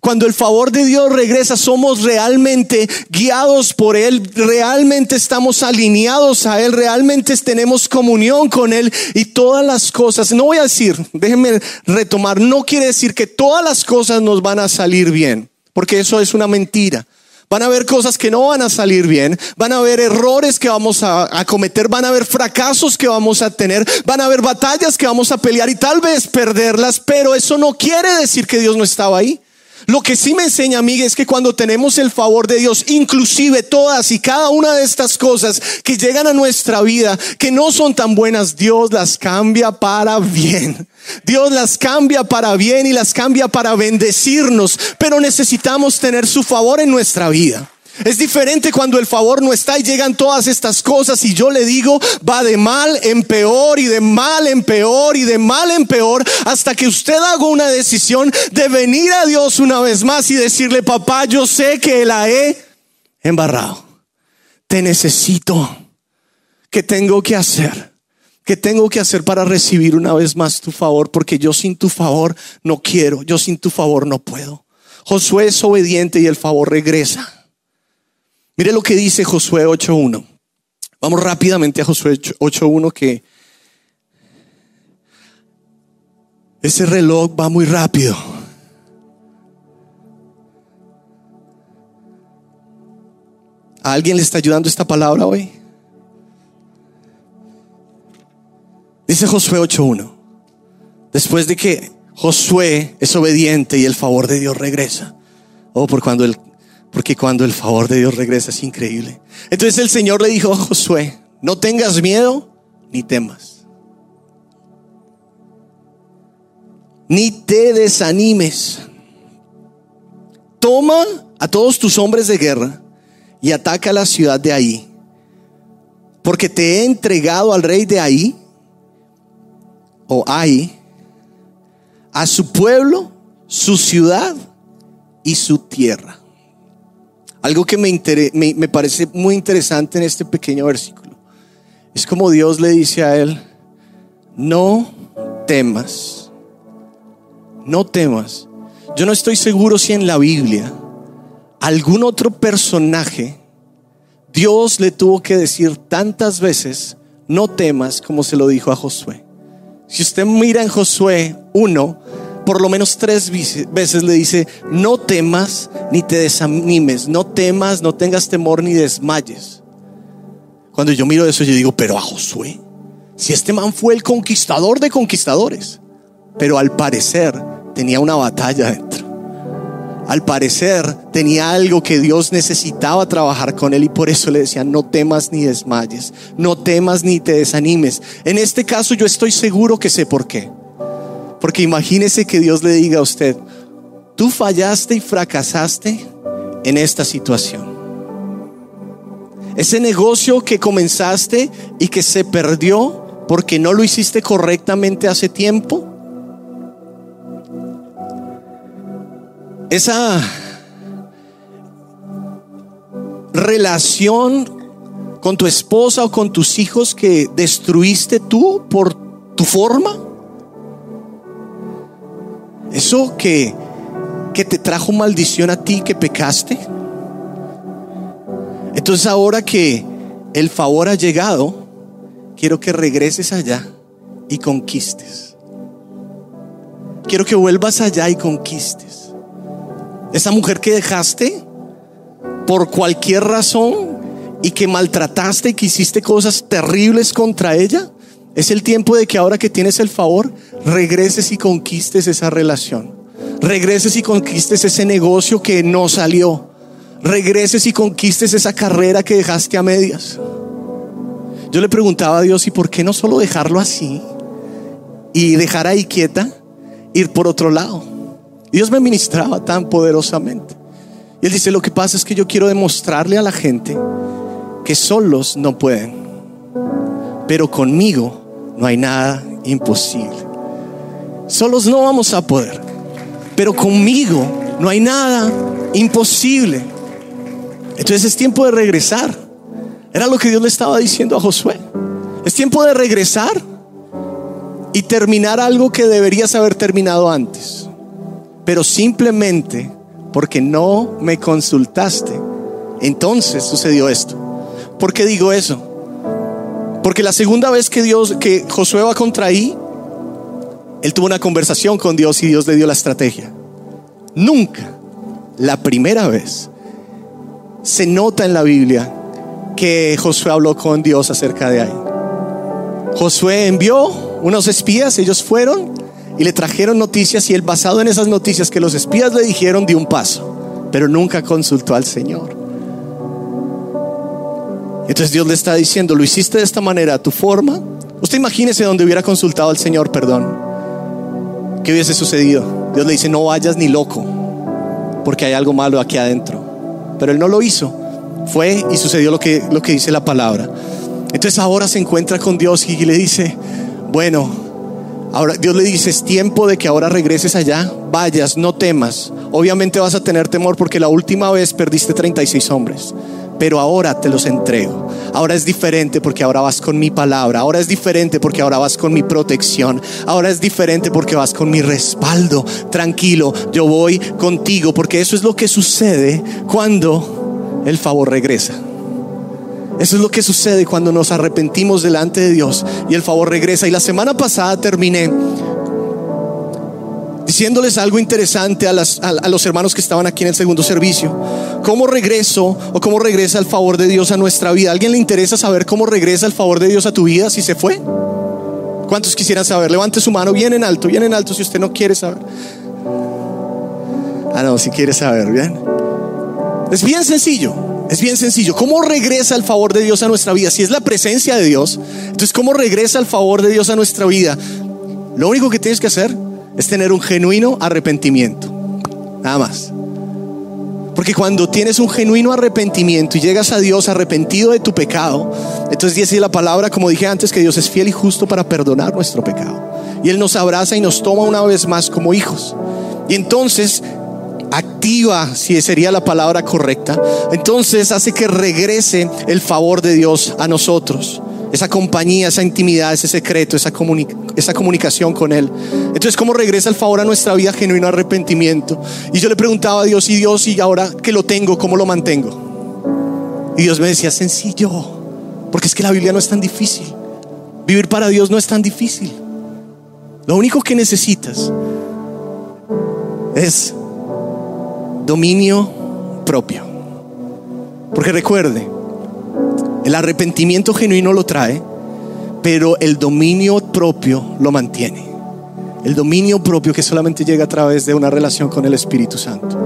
Cuando el favor de Dios regresa, somos realmente guiados por Él, realmente estamos alineados a Él, realmente tenemos comunión con Él y todas las cosas, no voy a decir, déjenme retomar, no quiere decir que todas las cosas nos van a salir bien, porque eso es una mentira. Van a haber cosas que no van a salir bien, van a haber errores que vamos a, cometer, van a haber fracasos que vamos a tener, van a haber batallas que vamos a pelear y tal vez perderlas, pero eso no quiere decir que Dios no estaba ahí. Lo que sí me enseña, amiga, es que cuando tenemos el favor de Dios, inclusive todas y cada una de estas cosas que llegan a nuestra vida, que no son tan buenas, Dios las cambia para bien. Dios las cambia para bien y las cambia para bendecirnos, pero necesitamos tener su favor en nuestra vida. Es diferente cuando el favor no está y llegan todas estas cosas y yo le digo, va de mal en peor y de mal en peor y de mal en peor hasta que usted haga una decisión de venir a Dios una vez más y decirle, papá, yo sé que la he embarrado. Te necesito. ¿Qué tengo que hacer? ¿Qué tengo que hacer para recibir una vez más tu favor? Porque yo sin tu favor no quiero, yo sin tu favor no puedo. Josué es obediente y el favor regresa. Mire lo que dice Josué 8.1. Vamos rápidamente a Josué 8.1 que ese reloj va muy rápido. ¿A alguien le está ayudando esta palabra hoy? Dice Josué 8.1. Después de que Josué es obediente y el favor de Dios regresa. Oh, por cuando el porque cuando el favor de Dios regresa es increíble. Entonces el Señor le dijo a Josué, no tengas miedo ni temas. Ni te desanimes. Toma a todos tus hombres de guerra y ataca la ciudad de ahí. Porque te he entregado al rey de ahí, o ahí, a su pueblo, su ciudad y su tierra. Algo que me, me, parece muy interesante en este pequeño versículo es como Dios le dice a él, no temas, no temas. Yo no estoy seguro si en la Biblia algún otro personaje Dios le tuvo que decir tantas veces, no temas como se lo dijo a Josué. Si usted mira en Josué 1, por lo menos tres veces le dice, no temas ni te desanimes, no temas, no tengas temor ni desmayes. Cuando yo miro eso, yo digo, pero a Josué, si este man fue el conquistador de conquistadores, pero al parecer tenía una batalla dentro. Al parecer tenía algo que Dios necesitaba trabajar con él y por eso le decía, no temas ni desmayes, no temas ni te desanimes. En este caso yo estoy seguro que sé por qué. Porque imagínese que Dios le diga a usted, tú fallaste y fracasaste en esta situación. Ese negocio que comenzaste y que se perdió porque no lo hiciste correctamente hace tiempo. Esa relación con tu esposa o con tus hijos que destruiste tú por tu forma. Eso que, que te trajo maldición a ti, que pecaste. Entonces ahora que el favor ha llegado, quiero que regreses allá y conquistes. Quiero que vuelvas allá y conquistes. Esa mujer que dejaste por cualquier razón y que maltrataste y que hiciste cosas terribles contra ella, es el tiempo de que ahora que tienes el favor, regreses y conquistes esa relación. Regreses y conquistes ese negocio que no salió. Regreses y conquistes esa carrera que dejaste a medias. Yo le preguntaba a Dios, ¿y por qué no solo dejarlo así y dejar ahí quieta, ir por otro lado? Dios me ministraba tan poderosamente. Y él dice, lo que pasa es que yo quiero demostrarle a la gente que solos no pueden, pero conmigo no hay nada imposible. Solos no vamos a poder, pero conmigo no hay nada imposible. Entonces es tiempo de regresar. Era lo que Dios le estaba diciendo a Josué. Es tiempo de regresar y terminar algo que deberías haber terminado antes. Pero simplemente porque no me consultaste. Entonces sucedió esto. ¿Por qué digo eso? Porque la segunda vez que Dios, que Josué va contra ahí, él tuvo una conversación con Dios y Dios le dio la estrategia. Nunca, la primera vez, se nota en la Biblia que Josué habló con Dios acerca de ahí. Josué envió unos espías, ellos fueron y le trajeron noticias y él basado en esas noticias que los espías le dijeron dio un paso, pero nunca consultó al Señor. Entonces Dios le está diciendo, lo hiciste de esta manera, tu forma. Usted imagínese donde hubiera consultado al Señor, perdón. ¿Qué hubiese sucedido? Dios le dice, no vayas ni loco, porque hay algo malo aquí adentro. Pero él no lo hizo. Fue y sucedió lo que, lo que dice la palabra. Entonces ahora se encuentra con Dios y le dice, bueno, ahora Dios le dice, es tiempo de que ahora regreses allá, vayas, no temas. Obviamente vas a tener temor porque la última vez perdiste 36 hombres pero ahora te los entrego. Ahora es diferente porque ahora vas con mi palabra. Ahora es diferente porque ahora vas con mi protección. Ahora es diferente porque vas con mi respaldo. Tranquilo, yo voy contigo porque eso es lo que sucede cuando el favor regresa. Eso es lo que sucede cuando nos arrepentimos delante de Dios y el favor regresa. Y la semana pasada terminé diciéndoles algo interesante a, los hermanos que estaban aquí en el segundo servicio. ¿Cómo regreso o cómo regresa el favor de Dios a nuestra vida? alguien le interesa saber cómo regresa el favor de Dios a tu vida si se fue? ¿Cuántos quisieran saber? Levante su mano bien en alto, bien en alto si usted no quiere saber. Ah, no, si quiere saber, bien. Es bien sencillo. Es bien sencillo. ¿Cómo regresa el favor de Dios a nuestra vida? Si es la presencia de Dios, entonces ¿cómo regresa el favor de Dios a nuestra vida? Lo único que tienes que hacer es tener un genuino arrepentimiento. Nada más. Porque cuando tienes un genuino arrepentimiento y llegas a Dios arrepentido de tu pecado, entonces dice la palabra, como dije antes, que Dios es fiel y justo para perdonar nuestro pecado. Y Él nos abraza y nos toma una vez más como hijos. Y entonces activa, si sería la palabra correcta, entonces hace que regrese el favor de Dios a nosotros esa compañía, esa intimidad, ese secreto, esa, esa comunicación con Él. Entonces, ¿cómo regresa el favor a nuestra vida genuino arrepentimiento? Y yo le preguntaba a Dios, y Dios, y ahora que lo tengo, ¿cómo lo mantengo? Y Dios me decía, sencillo, porque es que la Biblia no es tan difícil. Vivir para Dios no es tan difícil. Lo único que necesitas es dominio propio. Porque recuerde, el arrepentimiento genuino lo trae, pero el dominio propio lo mantiene. El dominio propio que solamente llega a través de una relación con el Espíritu Santo.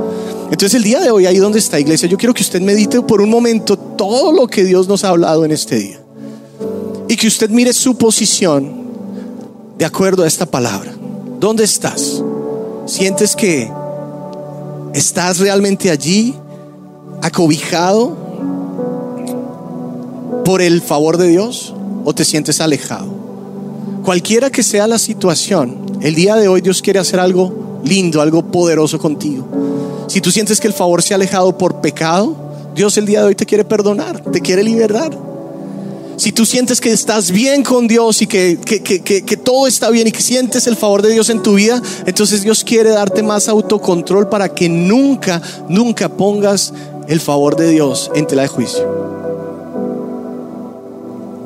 Entonces el día de hoy, ahí donde está iglesia, yo quiero que usted medite por un momento todo lo que Dios nos ha hablado en este día. Y que usted mire su posición de acuerdo a esta palabra. ¿Dónde estás? ¿Sientes que estás realmente allí, acobijado por el favor de Dios o te sientes alejado. Cualquiera que sea la situación, el día de hoy Dios quiere hacer algo lindo, algo poderoso contigo. Si tú sientes que el favor se ha alejado por pecado, Dios el día de hoy te quiere perdonar, te quiere liberar. Si tú sientes que estás bien con Dios y que, que, todo está bien y que sientes el favor de Dios en tu vida, entonces Dios quiere darte más autocontrol para que nunca, nunca pongas el favor de Dios en tela de juicio.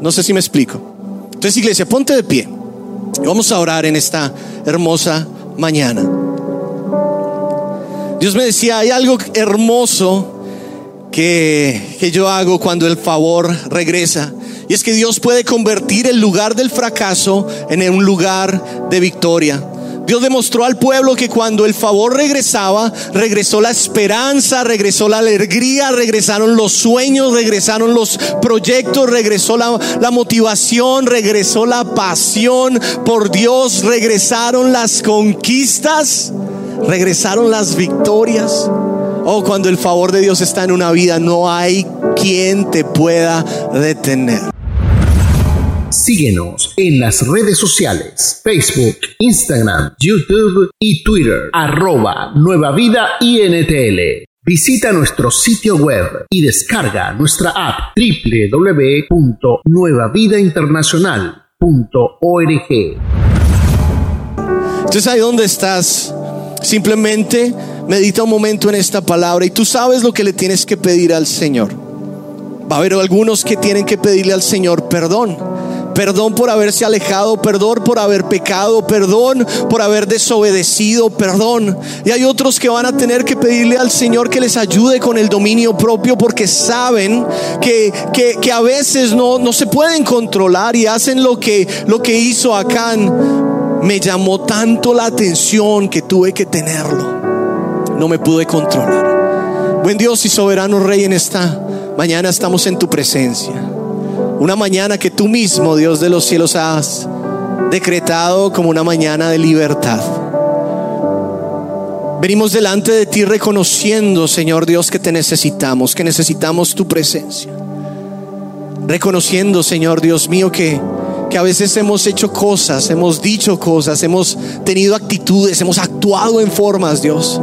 No sé si me explico. Entonces, iglesia, ponte de pie. Vamos a orar en esta hermosa mañana. Dios me decía, hay algo hermoso que, que yo hago cuando el favor regresa. Y es que Dios puede convertir el lugar del fracaso en un lugar de victoria. Dios demostró al pueblo que cuando el favor regresaba, regresó la esperanza, regresó la alegría, regresaron los sueños, regresaron los proyectos, regresó la, motivación, regresó la pasión por Dios, regresaron las conquistas, regresaron las victorias. Oh, cuando el favor de Dios está en una vida, no hay quien te pueda detener. Síguenos en las redes sociales, Facebook, Instagram, YouTube y Twitter, arroba Nueva Vida INTL. Visita nuestro sitio web y descarga nuestra app www.nuevavidainternacional.org. Entonces ahí donde estás, simplemente medita un momento en esta palabra y tú sabes lo que le tienes que pedir al Señor. Va a haber algunos que tienen que pedirle al Señor perdón perdón por haberse alejado, perdón por haber pecado, perdón por haber desobedecido, perdón. Y hay otros que van a tener que pedirle al Señor que les ayude con el dominio propio porque saben que, que, a veces no, no se pueden controlar y hacen lo que, lo que hizo Acán. Me llamó tanto la atención que tuve que tenerlo. No me pude controlar. Buen Dios y soberano Rey en esta mañana estamos en tu presencia. Una mañana que tú mismo, Dios de los cielos, has decretado como una mañana de libertad. Venimos delante de ti reconociendo, Señor Dios, que te necesitamos, que necesitamos tu presencia. Reconociendo, Señor Dios mío, que, que a veces hemos hecho cosas, hemos dicho cosas, hemos tenido actitudes, hemos actuado en formas, Dios,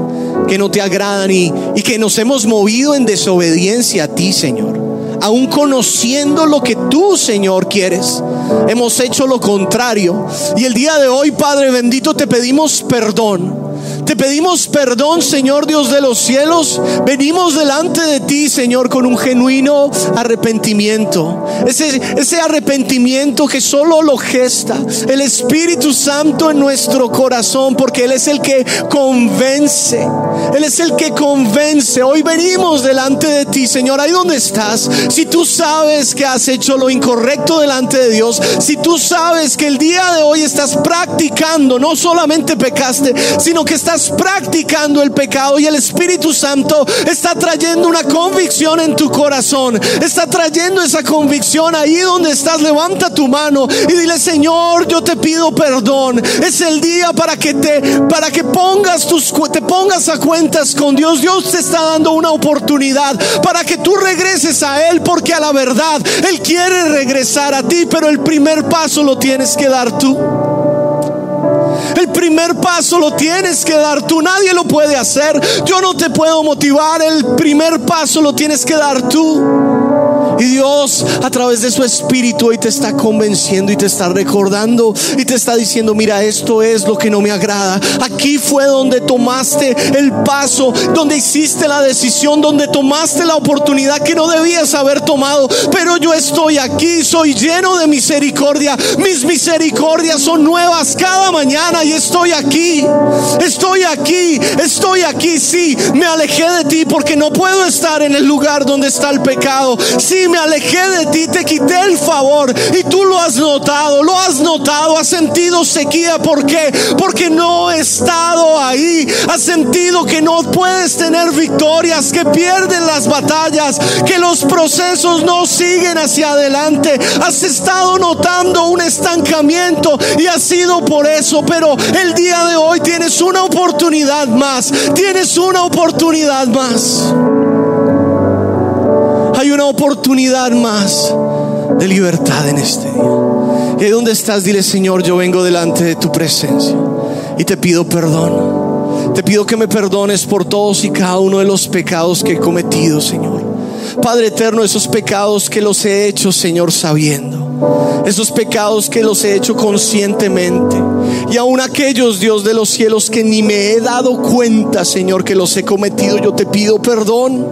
que no te agradan y, y que nos hemos movido en desobediencia a ti, Señor aún conociendo lo que tú, Señor, quieres. Hemos hecho lo contrario. Y el día de hoy, Padre bendito, te pedimos perdón. Te pedimos perdón, Señor Dios de los cielos. Venimos delante de ti, Señor, con un genuino arrepentimiento. Ese, arrepentimiento que solo lo gesta el Espíritu Santo en nuestro corazón, porque Él es el que convence. Él es el que convence. Hoy venimos delante de ti, Señor, ahí donde estás. Si tú sabes que has hecho lo incorrecto delante de Dios, si tú sabes que el día de hoy estás practicando, no solamente pecaste, sino que estás practicando el pecado y el Espíritu Santo está trayendo una convicción en tu corazón. Está trayendo esa convicción ahí donde estás. Levanta tu mano y dile, Señor, yo te pido perdón. Es el día para que te para que pongas tus te pongas a cuentas con Dios. Dios te está dando una oportunidad para que tú regreses a él porque a la verdad él quiere regresar a ti, pero el primer paso lo tienes que dar tú. El primer paso lo tienes que dar tú, nadie lo puede hacer. Yo no te puedo motivar, el primer paso lo tienes que dar tú. Y Dios a través de su espíritu hoy te está convenciendo y te está recordando y te está diciendo, mira, esto es lo que no me agrada. Aquí fue donde tomaste el paso, donde hiciste la decisión, donde tomaste la oportunidad que no debías haber tomado. Pero yo estoy aquí, soy lleno de misericordia. Mis misericordias son nuevas cada mañana y estoy aquí. Estoy aquí, estoy aquí. Sí, me alejé de ti porque no puedo estar en el lugar donde está el pecado. Sí, me alejé de ti, te quité el favor y tú lo has notado, lo has notado, has sentido sequía. ¿Por qué? Porque no he estado ahí. Has sentido que no puedes tener victorias, que pierden las batallas, que los procesos no siguen hacia adelante. Has estado notando un estancamiento y ha sido por eso. Pero el día de hoy tienes una oportunidad más. Tienes una oportunidad más una oportunidad más de libertad en este día. Y ahí donde estás, dile, Señor, yo vengo delante de tu presencia y te pido perdón. Te pido que me perdones por todos y cada uno de los pecados que he cometido, Señor. Padre eterno, esos pecados que los he hecho, Señor, sabiendo esos pecados que los he hecho conscientemente. Y aún aquellos, Dios de los cielos, que ni me he dado cuenta, Señor, que los he cometido, yo te pido perdón.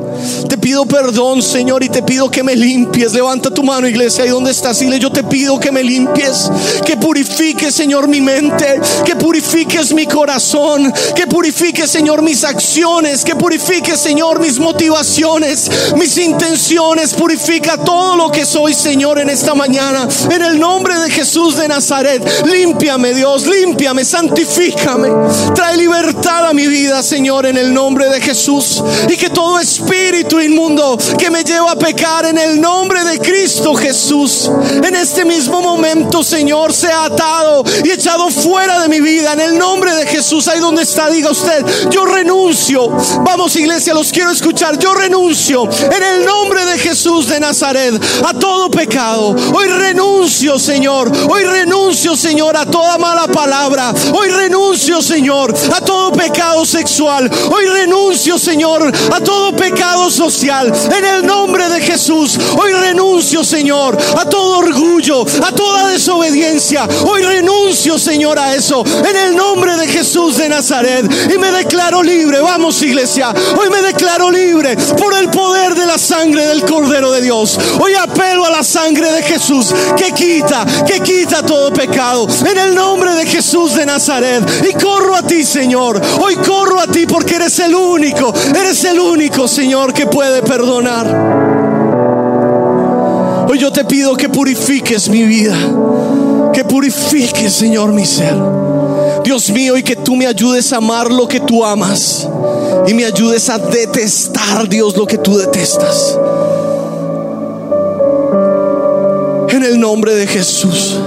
Te pido perdón, Señor, y te pido que me limpies. Levanta tu mano, iglesia, ahí donde estás. Dile, yo te pido que me limpies, que purifiques, Señor, mi mente, que purifiques mi corazón, que purifiques, Señor, mis acciones, que purifiques, Señor, mis motivaciones, mis intenciones. Purifica todo lo que soy, Señor, en esta mañana. En el nombre de Jesús de Nazaret, límpiame Dios, límpiame, santifícame. Trae libertad a mi vida, Señor, en el nombre de Jesús. Y que todo espíritu inmundo que me lleva a pecar en el nombre de Cristo Jesús, en este mismo momento, Señor, sea atado y echado fuera de mi vida. En el nombre de Jesús, ahí donde está, diga usted, yo renuncio. Vamos, iglesia, los quiero escuchar. Yo renuncio en el nombre de Jesús de Nazaret a todo pecado. Hoy renuncio, Señor. Hoy renuncio, Señor, a toda mala palabra. Hoy renuncio, Señor, a todo pecado sexual. Hoy renuncio, Señor, a todo pecado social En el nombre de Jesús, hoy renuncio, Señor, a todo orgullo, a toda desobediencia. Hoy renuncio, Señor, a eso. En el nombre de Jesús de Nazaret. Y me declaro libre. Vamos, iglesia. Hoy me declaro libre por el poder de la sangre del Cordero de Dios. Hoy apelo a la sangre de Jesús que quita, que quita todo pecado. En el nombre de Jesús de Nazaret. Y corro a ti, Señor. Hoy corro a ti porque eres el único. Eres el único, Señor, que puede perdonar. Hoy yo te pido que purifiques mi vida. Que purifiques, Señor, mi ser. Dios mío, y que tú me ayudes a amar lo que tú amas. Y me ayudes a detestar, Dios, lo que tú detestas. En el nombre de Jesús.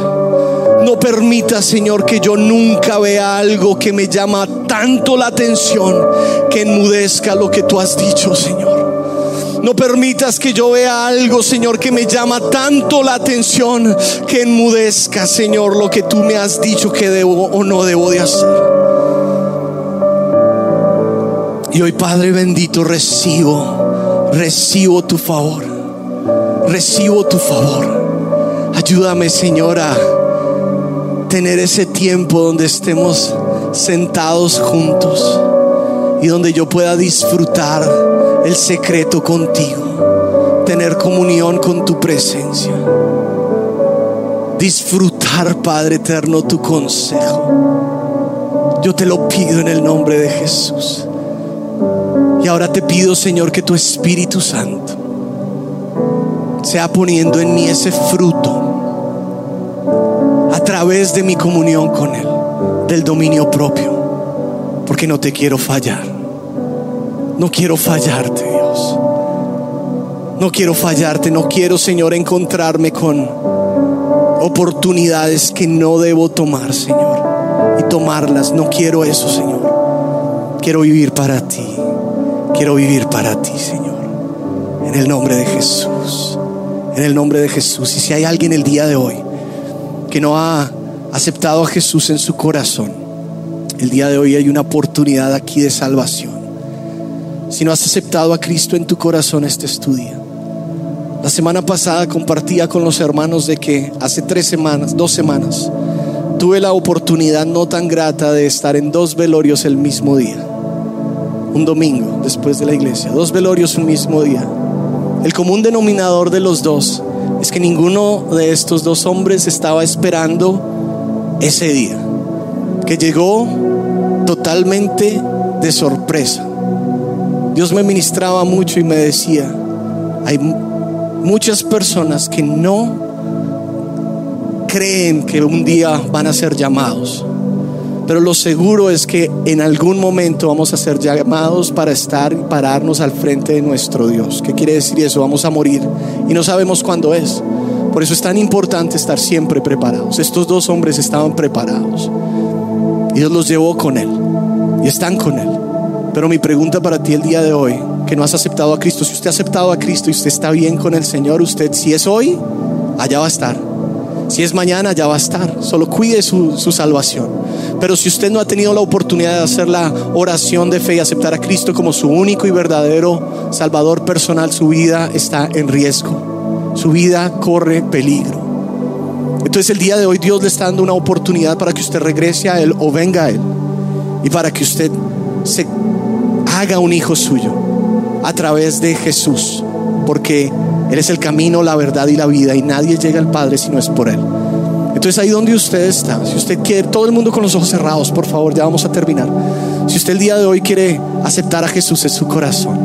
No permita, Señor, que yo nunca vea algo que me llama tanto la atención que enmudezca lo que tú has dicho, Señor. No permitas que yo vea algo, Señor, que me llama tanto la atención que enmudezca, Señor, lo que tú me has dicho que debo o no debo de hacer. Y hoy, Padre bendito, recibo, recibo tu favor. Recibo tu favor. Ayúdame, Señor, a tener ese tiempo donde estemos sentados juntos y donde yo pueda disfrutar el secreto contigo, tener comunión con tu presencia, disfrutar, Padre eterno, tu consejo. Yo te lo pido en el nombre de Jesús. Y ahora te pido, Señor, que tu Espíritu Santo sea poniendo en mí ese fruto a través de mi comunión con Él, del dominio propio, porque no te quiero fallar. No quiero fallarte, Dios. No quiero fallarte, no quiero, Señor, encontrarme con oportunidades que no debo tomar, Señor, y tomarlas. No quiero eso, Señor. Quiero vivir para ti. Quiero vivir para ti, Señor. En el nombre de Jesús. En el nombre de Jesús. Y si hay alguien el día de hoy que no ha aceptado a Jesús en su corazón, el día de hoy hay una oportunidad aquí de salvación. Si no has aceptado a Cristo en tu corazón, este es tu día. La semana pasada compartía con los hermanos de que hace tres semanas, dos semanas, tuve la oportunidad no tan grata de estar en dos velorios el mismo día. Un domingo después de la iglesia, dos velorios un mismo día. El común denominador de los dos es que ninguno de estos dos hombres estaba esperando ese día, que llegó totalmente de sorpresa. Dios me ministraba mucho y me decía, hay muchas personas que no creen que un día van a ser llamados. Pero lo seguro es que en algún momento vamos a ser llamados para estar y pararnos al frente de nuestro Dios. ¿Qué quiere decir eso? Vamos a morir y no sabemos cuándo es. Por eso es tan importante estar siempre preparados. Estos dos hombres estaban preparados. Y Dios los llevó con Él y están con Él. Pero mi pregunta para ti el día de hoy, que no has aceptado a Cristo, si usted ha aceptado a Cristo y usted está bien con el Señor, usted si es hoy, allá va a estar. Si es mañana, allá va a estar. Solo cuide su, su salvación. Pero si usted no ha tenido la oportunidad de hacer la oración de fe y aceptar a Cristo como su único y verdadero Salvador personal, su vida está en riesgo. Su vida corre peligro. Entonces el día de hoy Dios le está dando una oportunidad para que usted regrese a Él o venga a Él. Y para que usted se haga un hijo suyo a través de Jesús, porque Él es el camino, la verdad y la vida, y nadie llega al Padre si no es por Él. Entonces ahí donde usted está, si usted quiere, todo el mundo con los ojos cerrados, por favor, ya vamos a terminar. Si usted el día de hoy quiere aceptar a Jesús en su corazón,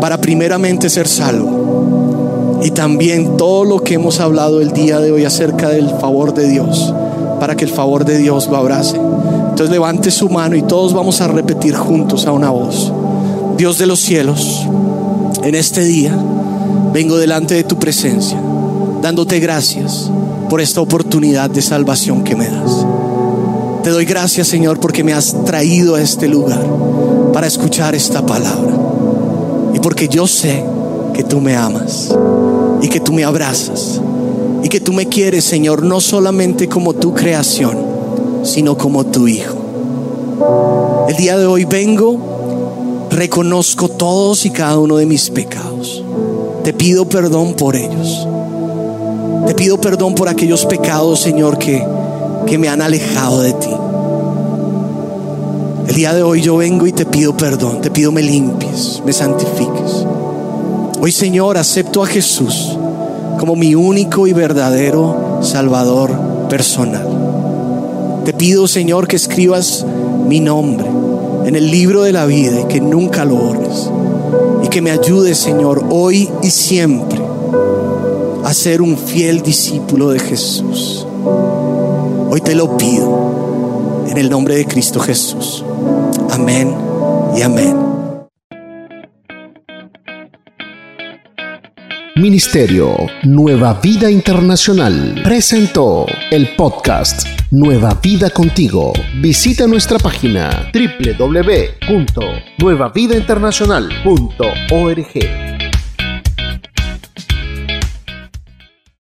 para primeramente ser salvo, y también todo lo que hemos hablado el día de hoy acerca del favor de Dios, para que el favor de Dios lo abrace. Entonces levante su mano y todos vamos a repetir juntos a una voz. Dios de los cielos, en este día vengo delante de tu presencia, dándote gracias por esta oportunidad de salvación que me das. Te doy gracias, Señor, porque me has traído a este lugar para escuchar esta palabra. Y porque yo sé que tú me amas y que tú me abrazas y que tú me quieres, Señor, no solamente como tu creación, sino como tu Hijo. El día de hoy vengo reconozco todos y cada uno de mis pecados. Te pido perdón por ellos. Te pido perdón por aquellos pecados, Señor, que, que me han alejado de ti. El día de hoy yo vengo y te pido perdón, te pido me limpies, me santifiques. Hoy, Señor, acepto a Jesús como mi único y verdadero Salvador personal. Te pido, Señor, que escribas mi nombre en el libro de la vida y que nunca lo borres. Y que me ayudes, Señor, hoy y siempre a ser un fiel discípulo de Jesús. Hoy te lo pido en el nombre de Cristo Jesús. Amén y amén. Ministerio Nueva Vida Internacional presentó el podcast Nueva Vida Contigo. Visita nuestra página www.nuevavidainternacional.org.